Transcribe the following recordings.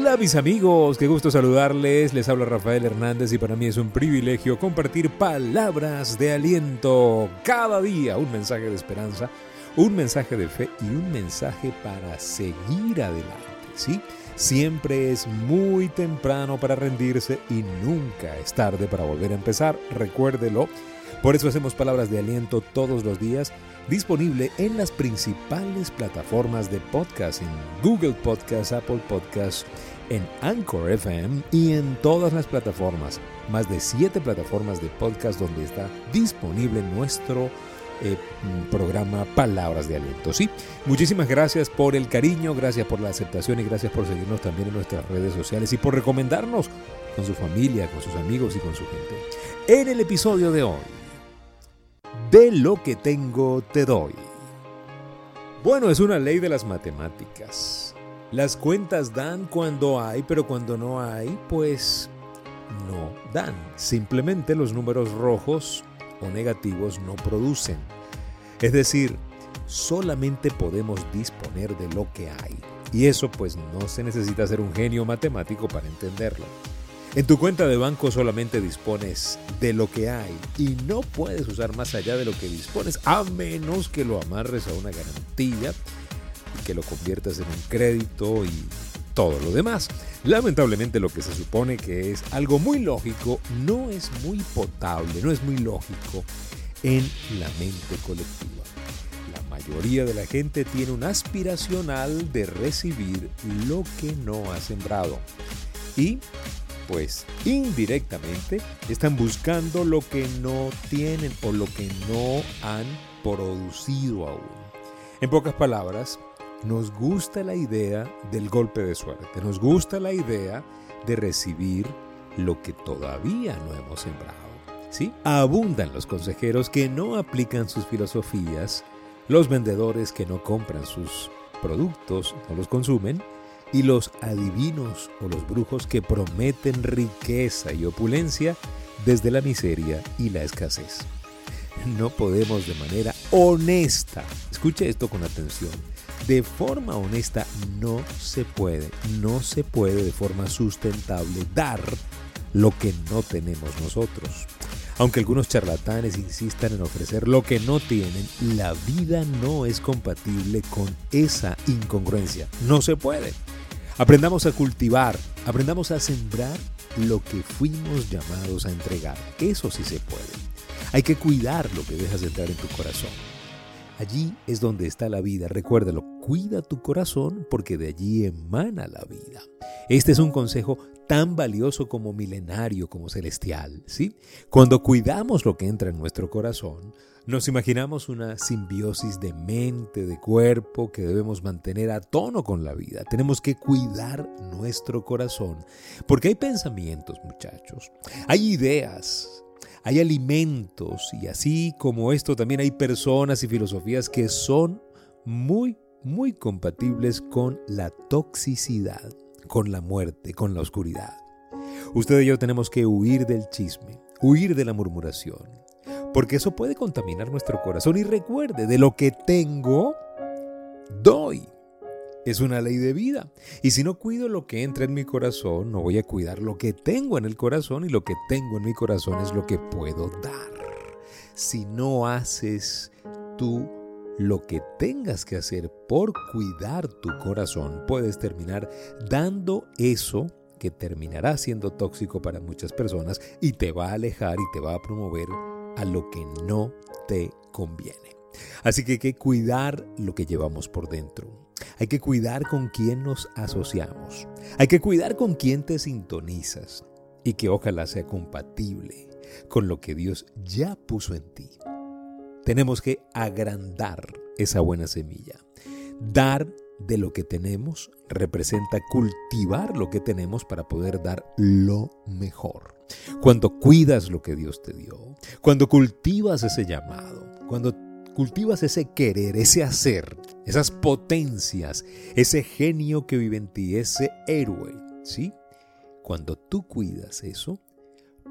Hola mis amigos, qué gusto saludarles. Les habla Rafael Hernández y para mí es un privilegio compartir palabras de aliento. Cada día un mensaje de esperanza, un mensaje de fe y un mensaje para seguir adelante. ¿sí? Siempre es muy temprano para rendirse y nunca es tarde para volver a empezar. Recuérdelo. Por eso hacemos palabras de aliento todos los días disponible en las principales plataformas de podcast, en Google Podcast, Apple Podcast, en Anchor FM y en todas las plataformas, más de siete plataformas de podcast donde está disponible nuestro eh, programa Palabras de Aliento. Sí, muchísimas gracias por el cariño, gracias por la aceptación y gracias por seguirnos también en nuestras redes sociales y por recomendarnos con su familia, con sus amigos y con su gente. En el episodio de hoy, de lo que tengo te doy. Bueno, es una ley de las matemáticas. Las cuentas dan cuando hay, pero cuando no hay, pues no dan. Simplemente los números rojos o negativos no producen. Es decir, solamente podemos disponer de lo que hay. Y eso pues no se necesita ser un genio matemático para entenderlo. En tu cuenta de banco solamente dispones de lo que hay y no puedes usar más allá de lo que dispones a menos que lo amarres a una garantía y que lo conviertas en un crédito y todo lo demás. Lamentablemente lo que se supone que es algo muy lógico no es muy potable, no es muy lógico en la mente colectiva. La mayoría de la gente tiene un aspiracional de recibir lo que no ha sembrado. Y pues indirectamente están buscando lo que no tienen o lo que no han producido aún. En pocas palabras, nos gusta la idea del golpe de suerte, nos gusta la idea de recibir lo que todavía no hemos sembrado. ¿Sí? Abundan los consejeros que no aplican sus filosofías, los vendedores que no compran sus productos, no los consumen, y los adivinos o los brujos que prometen riqueza y opulencia desde la miseria y la escasez. No podemos de manera honesta, escuche esto con atención, de forma honesta no se puede, no se puede de forma sustentable dar lo que no tenemos nosotros. Aunque algunos charlatanes insistan en ofrecer lo que no tienen, la vida no es compatible con esa incongruencia. No se puede. Aprendamos a cultivar, aprendamos a sembrar lo que fuimos llamados a entregar. Eso sí se puede. Hay que cuidar lo que dejas entrar en tu corazón. Allí es donde está la vida. Recuérdalo, cuida tu corazón porque de allí emana la vida. Este es un consejo tan valioso como milenario, como celestial, ¿sí? Cuando cuidamos lo que entra en nuestro corazón, nos imaginamos una simbiosis de mente, de cuerpo que debemos mantener a tono con la vida. Tenemos que cuidar nuestro corazón, porque hay pensamientos, muchachos, hay ideas, hay alimentos y así como esto también hay personas y filosofías que son muy, muy compatibles con la toxicidad, con la muerte, con la oscuridad. Usted y yo tenemos que huir del chisme, huir de la murmuración, porque eso puede contaminar nuestro corazón. Y recuerde, de lo que tengo, doy. Es una ley de vida. Y si no cuido lo que entra en mi corazón, no voy a cuidar lo que tengo en el corazón y lo que tengo en mi corazón es lo que puedo dar. Si no haces tú lo que tengas que hacer por cuidar tu corazón, puedes terminar dando eso que terminará siendo tóxico para muchas personas y te va a alejar y te va a promover a lo que no te conviene. Así que hay que cuidar lo que llevamos por dentro. Hay que cuidar con quién nos asociamos. Hay que cuidar con quién te sintonizas y que ojalá sea compatible con lo que Dios ya puso en ti. Tenemos que agrandar esa buena semilla. Dar de lo que tenemos representa cultivar lo que tenemos para poder dar lo mejor. Cuando cuidas lo que Dios te dio, cuando cultivas ese llamado, cuando cultivas ese querer, ese hacer, esas potencias, ese genio que vive en ti, ese héroe, ¿sí? Cuando tú cuidas eso,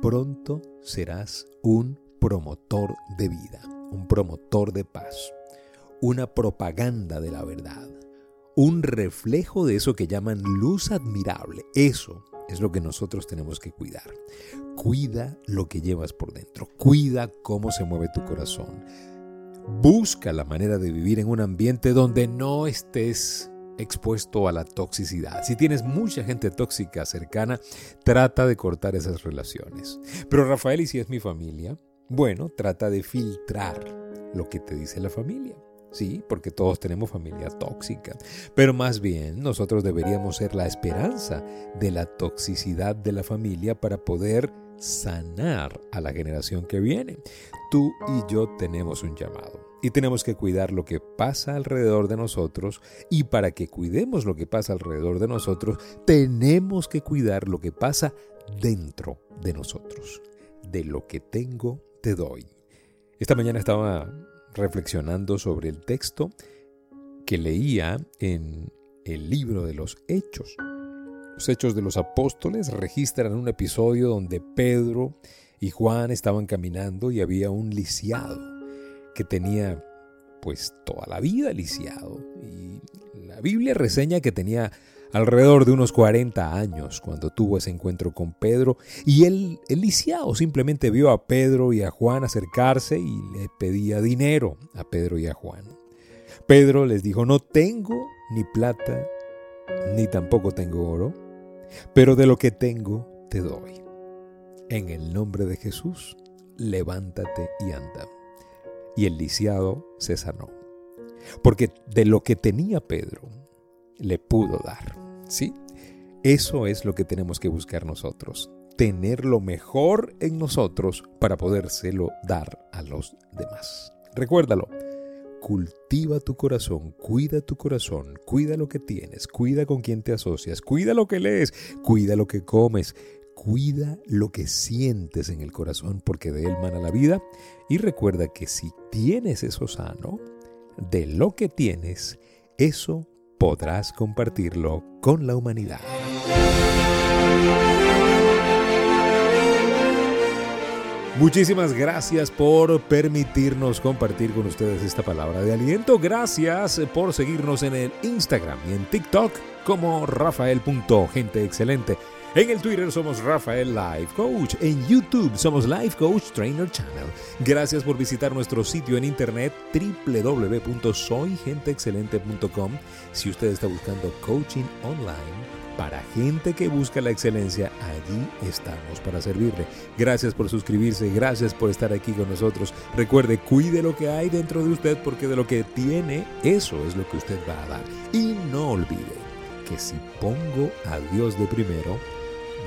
pronto serás un promotor de vida, un promotor de paz, una propaganda de la verdad un reflejo de eso que llaman luz admirable. Eso es lo que nosotros tenemos que cuidar. Cuida lo que llevas por dentro. Cuida cómo se mueve tu corazón. Busca la manera de vivir en un ambiente donde no estés expuesto a la toxicidad. Si tienes mucha gente tóxica cercana, trata de cortar esas relaciones. Pero Rafael, ¿y si es mi familia? Bueno, trata de filtrar lo que te dice la familia. Sí, porque todos tenemos familia tóxica. Pero más bien nosotros deberíamos ser la esperanza de la toxicidad de la familia para poder sanar a la generación que viene. Tú y yo tenemos un llamado y tenemos que cuidar lo que pasa alrededor de nosotros y para que cuidemos lo que pasa alrededor de nosotros, tenemos que cuidar lo que pasa dentro de nosotros. De lo que tengo, te doy. Esta mañana estaba reflexionando sobre el texto que leía en el libro de los Hechos. Los Hechos de los Apóstoles registran un episodio donde Pedro y Juan estaban caminando y había un lisiado que tenía pues toda la vida lisiado. Y la Biblia reseña que tenía alrededor de unos 40 años cuando tuvo ese encuentro con Pedro y el lisiado simplemente vio a Pedro y a Juan acercarse y le pedía dinero a Pedro y a Juan. Pedro les dijo, no tengo ni plata, ni tampoco tengo oro, pero de lo que tengo te doy. En el nombre de Jesús, levántate y anda. Y el lisiado se sanó. Porque de lo que tenía Pedro, le pudo dar. ¿Sí? Eso es lo que tenemos que buscar nosotros. Tener lo mejor en nosotros para podérselo dar a los demás. Recuérdalo. Cultiva tu corazón, cuida tu corazón, cuida lo que tienes, cuida con quien te asocias, cuida lo que lees, cuida lo que comes, cuida lo que sientes en el corazón porque de él mana la vida. Y recuerda que si tienes eso sano, de lo que tienes, eso podrás compartirlo con la humanidad. Muchísimas gracias por permitirnos compartir con ustedes esta palabra de aliento. Gracias por seguirnos en el Instagram y en TikTok como rafael.genteexcelente. En el Twitter somos Rafael Life Coach. En YouTube somos Life Coach Trainer Channel. Gracias por visitar nuestro sitio en internet www.soygenteexcelente.com. Si usted está buscando coaching online para gente que busca la excelencia, allí estamos para servirle. Gracias por suscribirse, gracias por estar aquí con nosotros. Recuerde, cuide lo que hay dentro de usted porque de lo que tiene, eso es lo que usted va a dar. Y no olvide que si pongo a Dios de primero,